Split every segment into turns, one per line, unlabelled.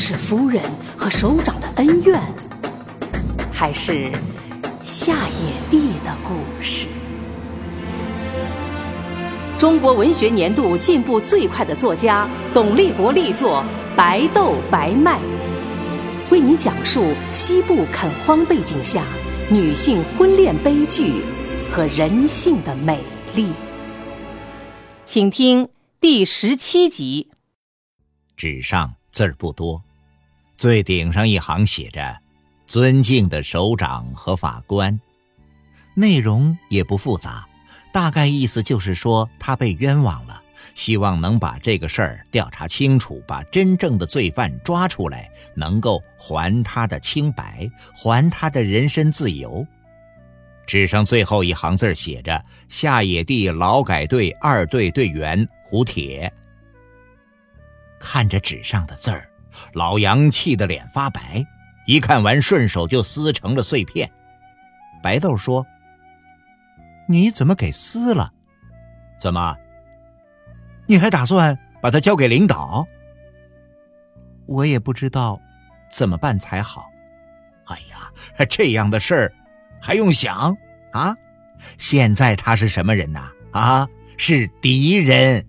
是夫人和首长的恩怨，还是下野地的故事？中国文学年度进步最快的作家董立国力作《白豆白麦》，为您讲述西部垦荒背景下女性婚恋悲剧和人性的美丽。请听第十七集。
纸上字儿不多，最顶上一行写着“尊敬的首长和法官”，内容也不复杂。大概意思就是说，他被冤枉了，希望能把这个事儿调查清楚，把真正的罪犯抓出来，能够还他的清白，还他的人身自由。纸上最后一行字写着：“下野地劳改队二队队员胡铁。”看着纸上的字儿，老杨气得脸发白，一看完顺手就撕成了碎片。白豆说。你怎么给撕了？怎么？你还打算把它交给领导？我也不知道怎么办才好。哎呀，这样的事儿还用想啊？现在他是什么人呐？啊，是敌人。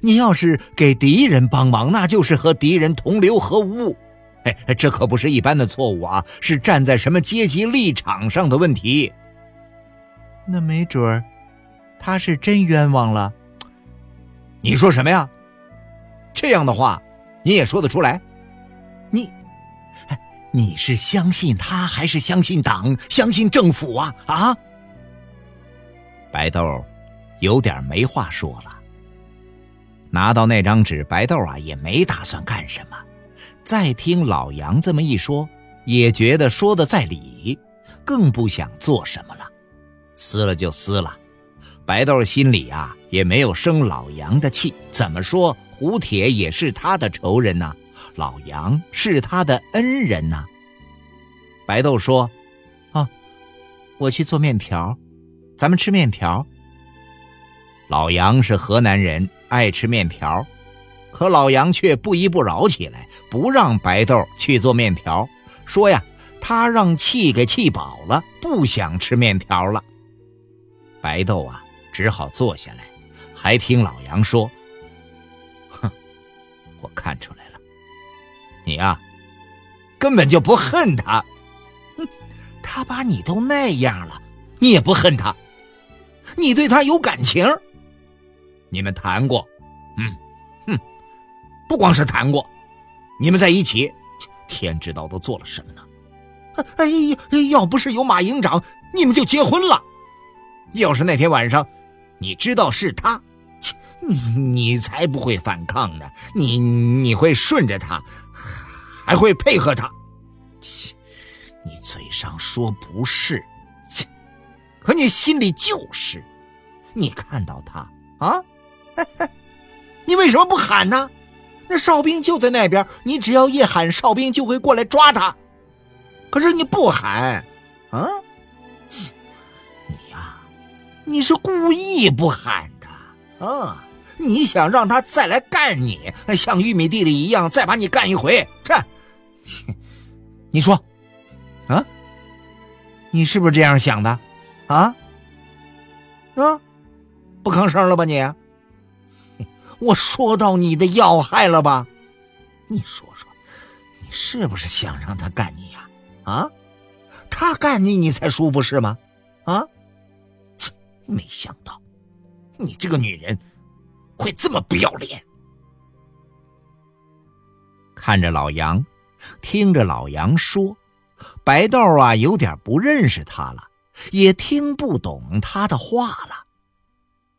你要是给敌人帮忙，那就是和敌人同流合污。哎，这可不是一般的错误啊，是站在什么阶级立场上的问题。那没准儿，他是真冤枉了。你说什么呀？这样的话，你也说得出来？你，你是相信他，还是相信党、相信政府啊？啊？白豆有点没话说了。拿到那张纸，白豆啊也没打算干什么。再听老杨这么一说，也觉得说的在理，更不想做什么了。撕了就撕了，白豆心里啊也没有生老杨的气。怎么说，胡铁也是他的仇人呐，老杨是他的恩人呐。白豆说：“啊，我去做面条，咱们吃面条。”老杨是河南人，爱吃面条，可老杨却不依不饶起来，不让白豆去做面条，说呀，他让气给气饱了，不想吃面条了。白豆啊，只好坐下来，还听老杨说：“哼，我看出来了，你呀，根本就不恨他。哼，他把你都那样了，你也不恨他，你对他有感情。你们谈过，嗯，哼，不光是谈过，你们在一起，天知道都做了什么呢？哎呀，要不是有马营长，你们就结婚了。”要是那天晚上，你知道是他，你你才不会反抗呢。你你会顺着他，还会配合他。切，你嘴上说不是，切，可你心里就是。你看到他啊，你为什么不喊呢？那哨兵就在那边，你只要一喊，哨兵就会过来抓他。可是你不喊，啊？你呀。你是故意不喊的啊！你想让他再来干你，像玉米地里一样，再把你干一回。这，你说，啊？你是不是这样想的？啊？啊？不吭声了吧你？我说到你的要害了吧？你说说，你是不是想让他干你呀？啊？他干你，你才舒服是吗？啊？切没想到，你这个女人会这么不要脸。看着老杨，听着老杨说，白豆啊有点不认识他了，也听不懂他的话了。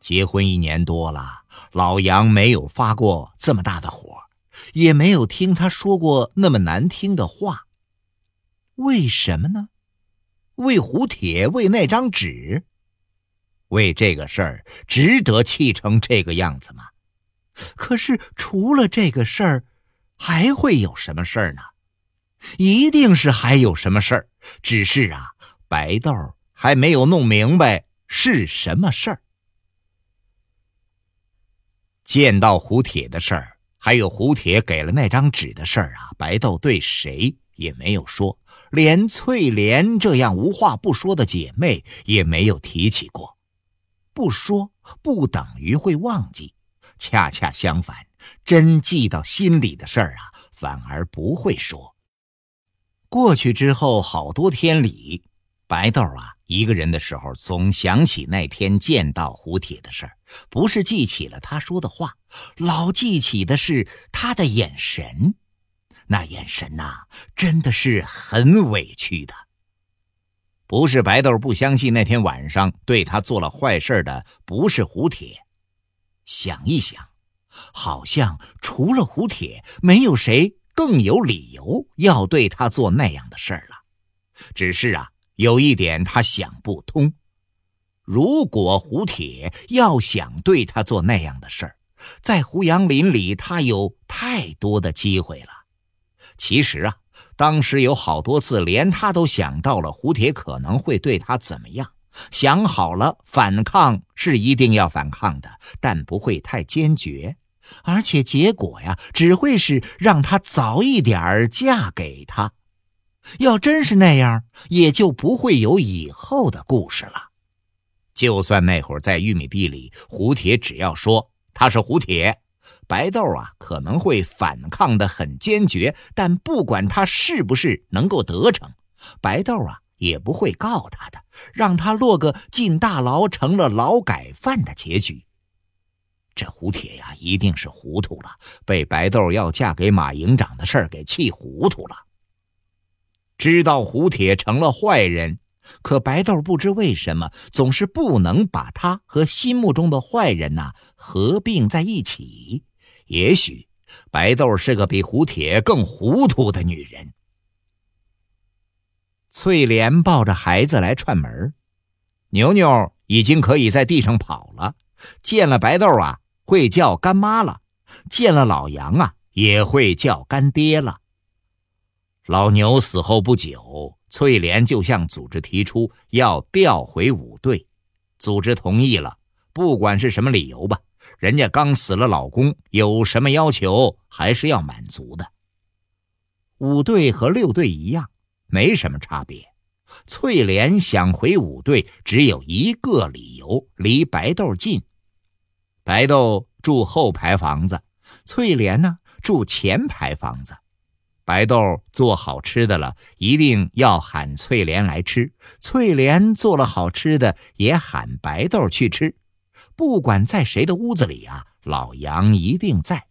结婚一年多了，老杨没有发过这么大的火，也没有听他说过那么难听的话。为什么呢？为胡铁，为那张纸，为这个事儿，值得气成这个样子吗？可是除了这个事儿，还会有什么事儿呢？一定是还有什么事儿，只是啊，白豆还没有弄明白是什么事儿。见到胡铁的事儿，还有胡铁给了那张纸的事儿啊，白豆对谁也没有说，连翠莲这样无话不说的姐妹也没有提起过。不说不等于会忘记，恰恰相反，真记到心里的事儿啊，反而不会说。过去之后好多天里。白豆啊，一个人的时候总想起那天见到胡铁的事儿，不是记起了他说的话，老记起的是他的眼神。那眼神呐，真的是很委屈的。不是白豆不相信那天晚上对他做了坏事的不是胡铁，想一想，好像除了胡铁，没有谁更有理由要对他做那样的事儿了。只是啊。有一点他想不通：如果胡铁要想对他做那样的事儿，在胡杨林里他有太多的机会了。其实啊，当时有好多次，连他都想到了胡铁可能会对他怎么样，想好了反抗是一定要反抗的，但不会太坚决，而且结果呀，只会是让他早一点嫁给他。要真是那样，也就不会有以后的故事了。就算那会儿在玉米地里，胡铁只要说他是胡铁，白豆啊可能会反抗的很坚决。但不管他是不是能够得逞，白豆啊也不会告他的，让他落个进大牢成了劳改犯的结局。这胡铁呀，一定是糊涂了，被白豆要嫁给马营长的事儿给气糊涂了。知道胡铁成了坏人，可白豆不知为什么总是不能把他和心目中的坏人呐合并在一起。也许白豆是个比胡铁更糊涂的女人。翠莲抱着孩子来串门，牛牛已经可以在地上跑了，见了白豆啊会叫干妈了，见了老杨啊也会叫干爹了。老牛死后不久，翠莲就向组织提出要调回五队，组织同意了。不管是什么理由吧，人家刚死了老公，有什么要求还是要满足的。五队和六队一样，没什么差别。翠莲想回五队，只有一个理由：离白豆近。白豆住后排房子，翠莲呢住前排房子。白豆做好吃的了，一定要喊翠莲来吃；翠莲做了好吃的，也喊白豆去吃。不管在谁的屋子里啊，老杨一定在。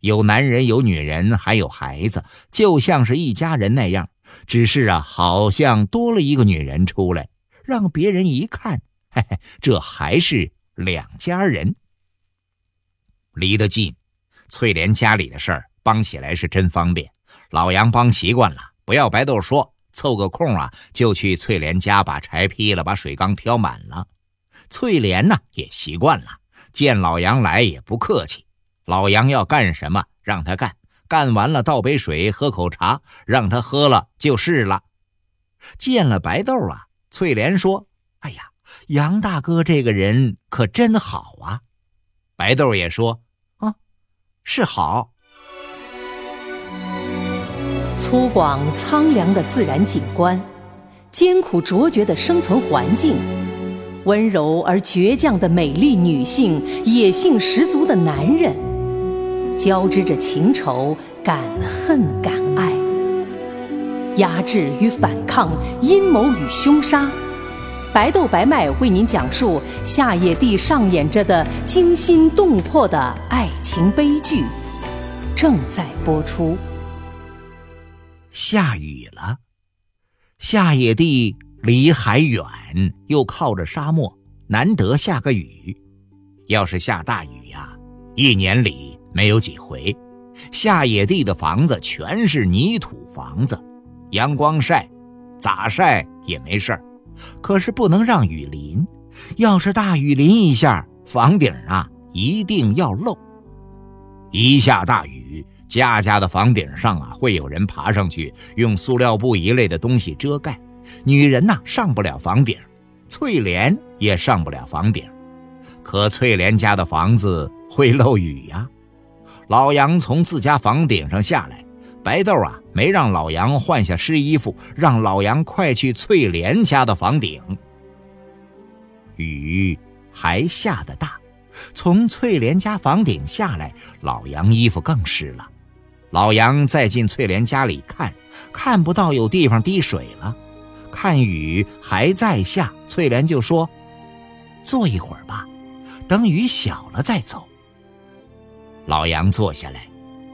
有男人，有女人，还有孩子，就像是一家人那样。只是啊，好像多了一个女人出来，让别人一看，嘿嘿，这还是两家人。离得近，翠莲家里的事儿帮起来是真方便。老杨帮习惯了，不要白豆说，凑个空啊，就去翠莲家把柴劈了，把水缸挑满了。翠莲呢也习惯了，见老杨来也不客气，老杨要干什么让他干，干完了倒杯水，喝口茶，让他喝了就是了。见了白豆啊，翠莲说：“哎呀，杨大哥这个人可真好啊。”白豆也说：“啊，是好。”
粗犷苍凉的自然景观，艰苦卓绝的生存环境，温柔而倔强的美丽女性，野性十足的男人，交织着情仇、敢恨敢爱，压制与反抗，阴谋与凶杀。白豆白麦为您讲述夏野地上演着的惊心动魄的爱情悲剧，正在播出。
下雨了，下野地离海远，又靠着沙漠，难得下个雨。要是下大雨呀，一年里没有几回。下野地的房子全是泥土房子，阳光晒，咋晒也没事儿。可是不能让雨淋，要是大雨淋一下，房顶啊一定要漏。一下大雨，家家的房顶上啊会有人爬上去，用塑料布一类的东西遮盖。女人呐上不了房顶，翠莲也上不了房顶。可翠莲家的房子会漏雨呀。老杨从自家房顶上下来，白豆啊没让老杨换下湿衣服，让老杨快去翠莲家的房顶。雨还下得大。从翠莲家房顶下来，老杨衣服更湿了。老杨再进翠莲家里看，看不到有地方滴水了。看雨还在下，翠莲就说：“坐一会儿吧，等雨小了再走。”老杨坐下来，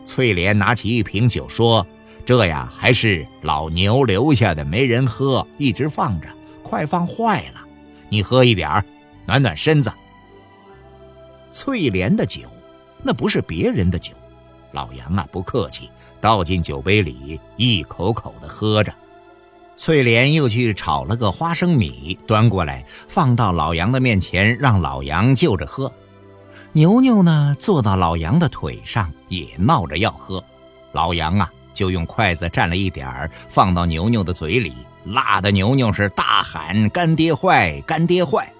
翠莲拿起一瓶酒说：“这呀还是老牛留下的，没人喝，一直放着，快放坏了。你喝一点儿，暖暖身子。”翠莲的酒，那不是别人的酒。老杨啊，不客气，倒进酒杯里，一口口的喝着。翠莲又去炒了个花生米，端过来放到老杨的面前，让老杨就着喝。牛牛呢，坐到老杨的腿上，也闹着要喝。老杨啊，就用筷子蘸了一点儿，放到牛牛的嘴里，辣的牛牛是大喊：“干爹坏，干爹坏！”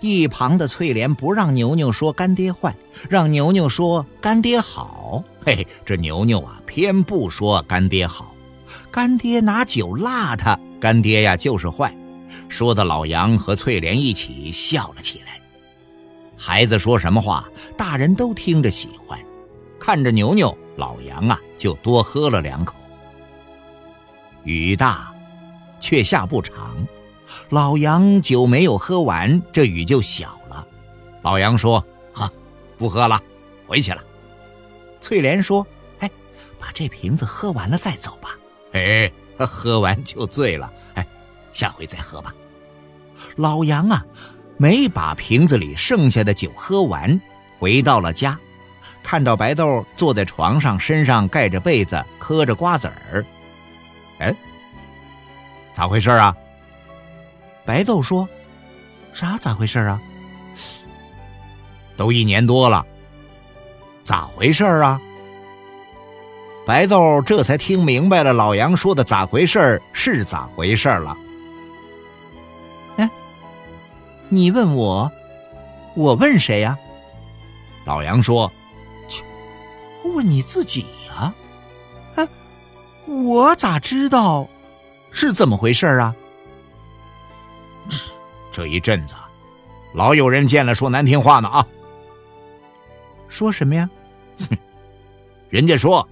一旁的翠莲不让牛牛说干爹坏，让牛牛说干爹好。嘿，这牛牛啊，偏不说干爹好。干爹拿酒辣他，干爹呀就是坏。说的老杨和翠莲一起笑了起来。孩子说什么话，大人都听着喜欢。看着牛牛，老杨啊就多喝了两口。雨大，却下不长。老杨酒没有喝完，这雨就小了。老杨说：“哈，不喝了，回去了。”翠莲说：“哎，把这瓶子喝完了再走吧。”哎，喝完就醉了。哎，下回再喝吧。老杨啊，没把瓶子里剩下的酒喝完，回到了家，看到白豆坐在床上，身上盖着被子，嗑着瓜子儿。哎，咋回事啊？白豆说：“啥咋回事啊？都一年多了，咋回事啊？”白豆这才听明白了老杨说的“咋回事是咋回事了。哎，你问我，我问谁呀？老杨说：“切，问你自己呀。哎，我咋知道是怎么回事啊？”这一阵子，老有人见了说难听话呢啊！说什么呀？哼，人家说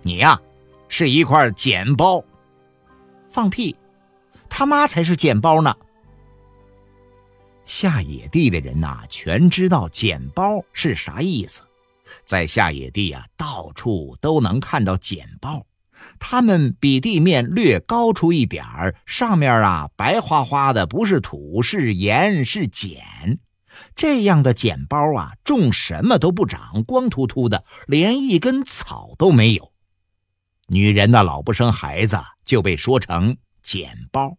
你呀是一块捡包。放屁！他妈才是捡包呢！下野地的人呐，全知道捡包是啥意思。在下野地啊，到处都能看到捡包。它们比地面略高出一点儿，上面啊白花花的，不是土，是盐，是碱。这样的碱包啊，种什么都不长，光秃秃的，连一根草都没有。女人呢，老不生孩子，就被说成碱包。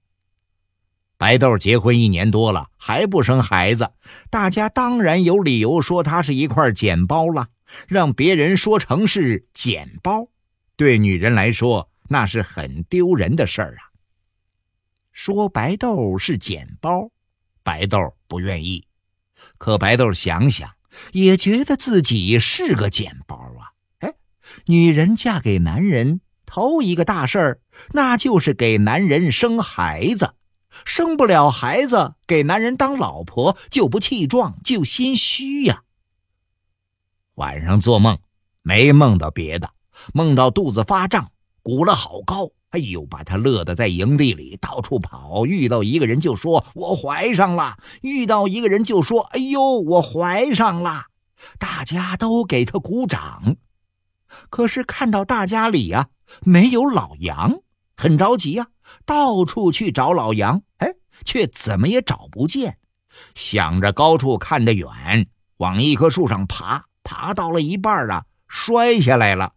白豆结婚一年多了，还不生孩子，大家当然有理由说他是一块碱包了，让别人说成是碱包。对女人来说，那是很丢人的事儿啊。说白豆是捡包，白豆不愿意。可白豆想想，也觉得自己是个捡包啊。哎，女人嫁给男人，头一个大事儿，那就是给男人生孩子。生不了孩子，给男人当老婆就不气壮，就心虚呀。晚上做梦，没梦到别的。梦到肚子发胀，鼓了好高，哎呦，把他乐得在营地里到处跑。遇到一个人就说“我怀上了”，遇到一个人就说“哎呦，我怀上了”，大家都给他鼓掌。可是看到大家里呀没有老杨，很着急呀，到处去找老杨，哎，却怎么也找不见。想着高处看得远，往一棵树上爬，爬到了一半啊，摔下来了。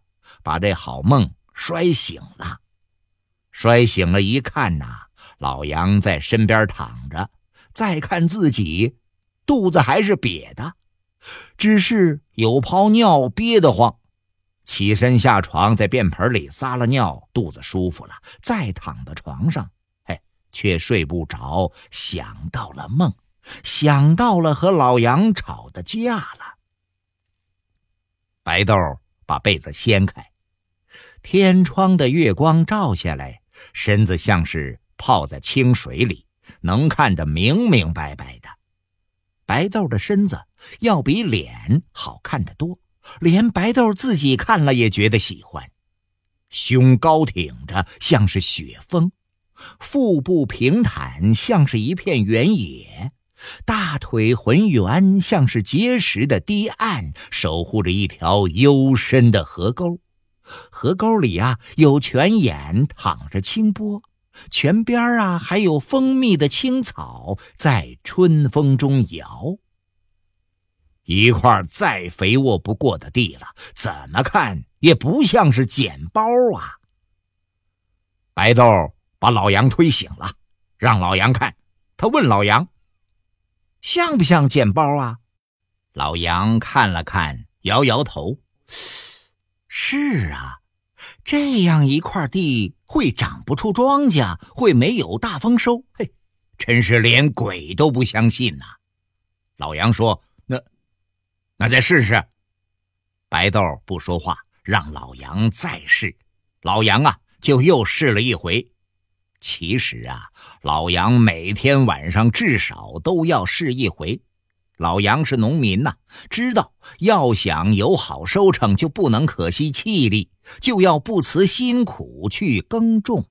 把这好梦摔醒了。摔醒了，一看呐，老杨在身边躺着，再看自己，肚子还是瘪的，只是有泡尿憋得慌。起身下床，在便盆里撒了尿，肚子舒服了，再躺到床上，嘿，却睡不着，想到了梦，想到了和老杨吵的架了。白豆把被子掀开，天窗的月光照下来，身子像是泡在清水里，能看得明明白白的。白豆的身子要比脸好看得多。连白豆自己看了也觉得喜欢，胸高挺着像是雪峰，腹部平坦像是一片原野，大腿浑圆像是结实的堤岸，守护着一条幽深的河沟。河沟里啊有泉眼淌着清波，泉边啊还有丰密的青草在春风中摇。一块再肥沃不过的地了，怎么看也不像是捡包啊！白豆把老杨推醒了，让老杨看。他问老杨：“像不像捡包啊？”老杨看了看，摇摇头：“是啊，这样一块地会长不出庄稼，会没有大丰收。嘿，真是连鬼都不相信呐！”老杨说。那那再试试。白豆不说话，让老杨再试。老杨啊，就又试了一回。其实啊，老杨每天晚上至少都要试一回。老杨是农民呐，知道要想有好收成，就不能可惜气力，就要不辞辛苦去耕种。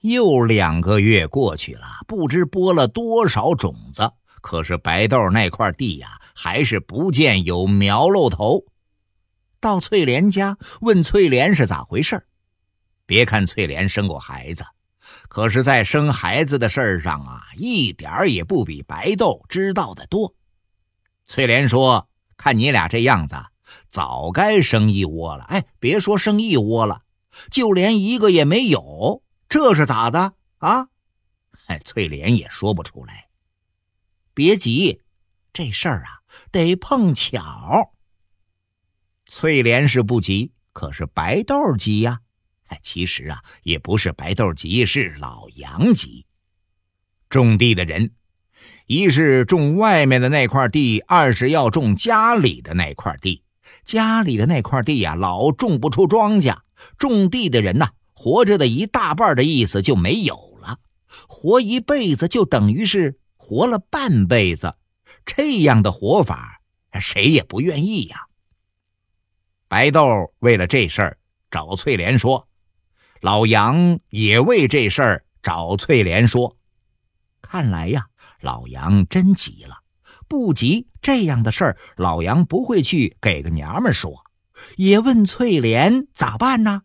又两个月过去了，不知播了多少种子。可是白豆那块地呀，还是不见有苗露头。到翠莲家问翠莲是咋回事别看翠莲生过孩子，可是，在生孩子的事儿上啊，一点儿也不比白豆知道的多。翠莲说：“看你俩这样子，早该生一窝了。哎，别说生一窝了，就连一个也没有，这是咋的啊？”哎，翠莲也说不出来。别急，这事儿啊得碰巧。翠莲是不急，可是白豆急呀。其实啊也不是白豆急，是老杨急。种地的人，一是种外面的那块地，二是要种家里的那块地。家里的那块地呀，老种不出庄稼。种地的人呐，活着的一大半的意思就没有了。活一辈子就等于是。活了半辈子，这样的活法，谁也不愿意呀。白豆为了这事儿找翠莲说，老杨也为这事儿找翠莲说。看来呀，老杨真急了。不急，这样的事儿，老杨不会去给个娘们说。也问翠莲咋办呢？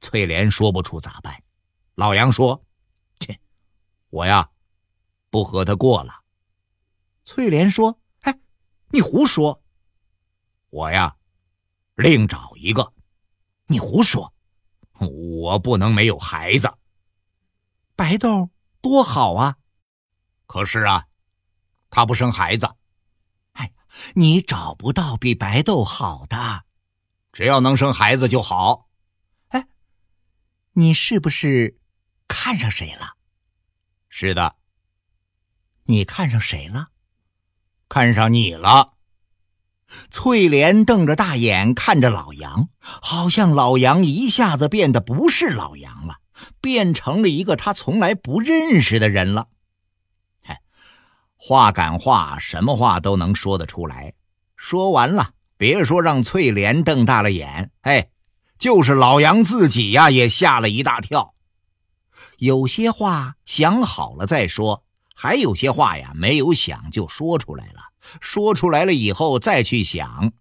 翠莲说不出咋办。老杨说：“切，我呀。”不和他过了，翠莲说：“哎，你胡说！我呀，另找一个。你胡说！我不能没有孩子。白豆多好啊！可是啊，他不生孩子。哎，你找不到比白豆好的，只要能生孩子就好。哎，你是不是看上谁了？是的。”你看上谁了？看上你了。翠莲瞪着大眼看着老杨，好像老杨一下子变得不是老杨了，变成了一个他从来不认识的人了。嘿，话赶话，什么话都能说得出来。说完了，别说让翠莲瞪大了眼，哎，就是老杨自己呀，也吓了一大跳。有些话想好了再说。还有些话呀，没有想就说出来了。说出来了以后再去想，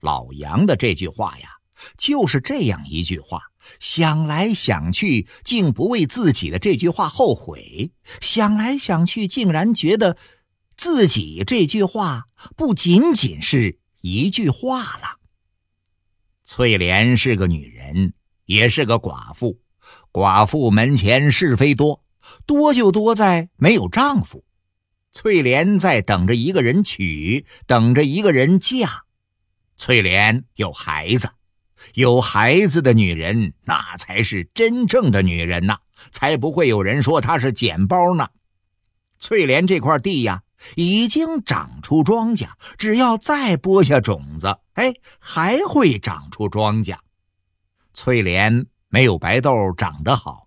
老杨的这句话呀，就是这样一句话。想来想去，竟不为自己的这句话后悔。想来想去，竟然觉得自己这句话不仅仅是一句话了。翠莲是个女人，也是个寡妇。寡妇门前是非多，多就多在没有丈夫。翠莲在等着一个人娶，等着一个人嫁。翠莲有孩子，有孩子的女人，那才是真正的女人呐，才不会有人说她是捡包呢。翠莲这块地呀，已经长出庄稼，只要再播下种子，哎，还会长出庄稼。翠莲没有白豆长得好，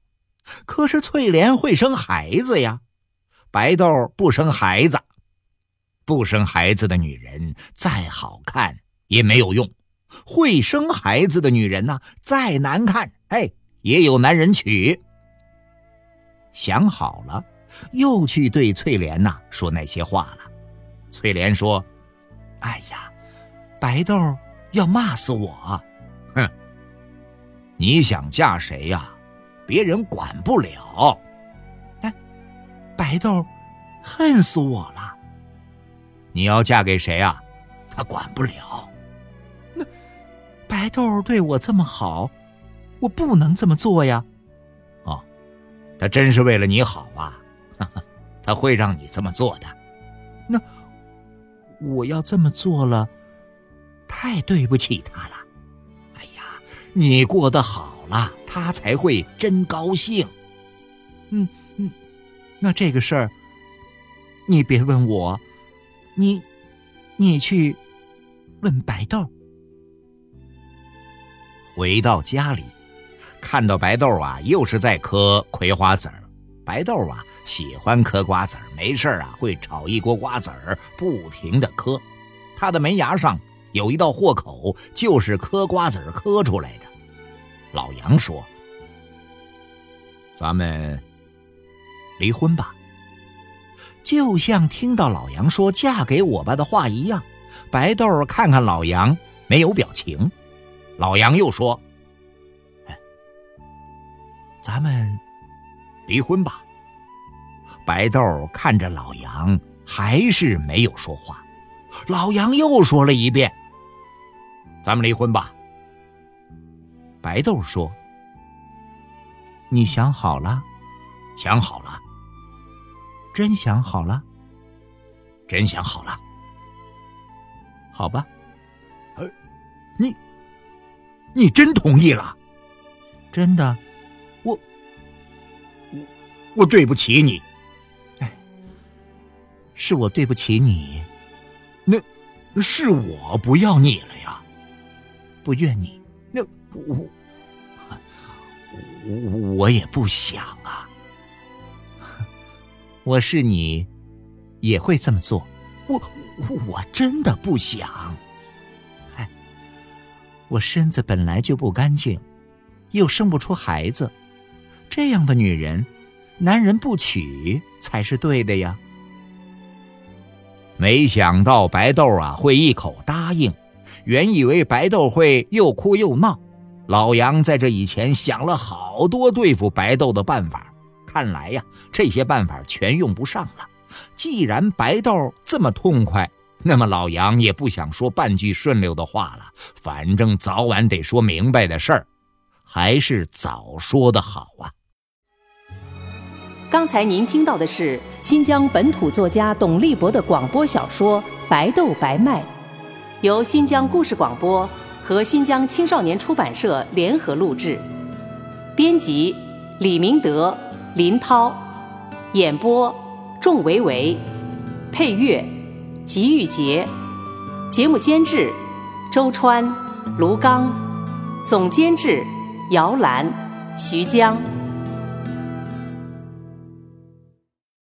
可是翠莲会生孩子呀。白豆不生孩子，不生孩子的女人再好看也没有用；会生孩子的女人呢，再难看，哎，也有男人娶。想好了，又去对翠莲呐说那些话了。翠莲说：“哎呀，白豆要骂死我！哼，你想嫁谁呀？别人管不了。”白豆恨死我了！你要嫁给谁啊？他管不了。那白豆对我这么好，我不能这么做呀。哦，他真是为了你好啊！他会让你这么做的。那我要这么做了，太对不起他了。哎呀，你过得好了，他才会真高兴。嗯。那这个事儿，你别问我，你，你去问白豆。回到家里，看到白豆啊，又是在嗑葵花籽儿。白豆啊，喜欢嗑瓜子儿，没事啊，会炒一锅瓜子儿，不停的嗑。他的门牙上有一道豁口，就是嗑瓜子儿嗑出来的。老杨说：“咱们。”离婚吧，就像听到老杨说“嫁给我吧”的话一样。白豆看看老杨，没有表情。老杨又说：“咱们离婚吧。”白豆看着老杨，还是没有说话。老杨又说了一遍：“咱们离婚吧。”白豆说：“你想好了？想好了。”真想好了，真想好了，好吧。呃，你，你真同意了？真的，我，我，我对不起你。哎，是我对不起你，那是我不要你了呀，不怨你。那我，我我也不想啊。我是你，也会这么做。我我真的不想。嗨，我身子本来就不干净，又生不出孩子，这样的女人，男人不娶才是对的呀。没想到白豆啊会一口答应，原以为白豆会又哭又闹。老杨在这以前想了好多对付白豆的办法。看来呀，这些办法全用不上了。既然白豆这么痛快，那么老杨也不想说半句顺溜的话了。反正早晚得说明白的事儿，还是早说的好啊。
刚才您听到的是新疆本土作家董立博的广播小说《白豆白麦》，由新疆故事广播和新疆青少年出版社联合录制，编辑李明德。林涛，演播仲维维，配乐吉玉杰，节目监制周川、卢刚，总监制姚兰、徐江。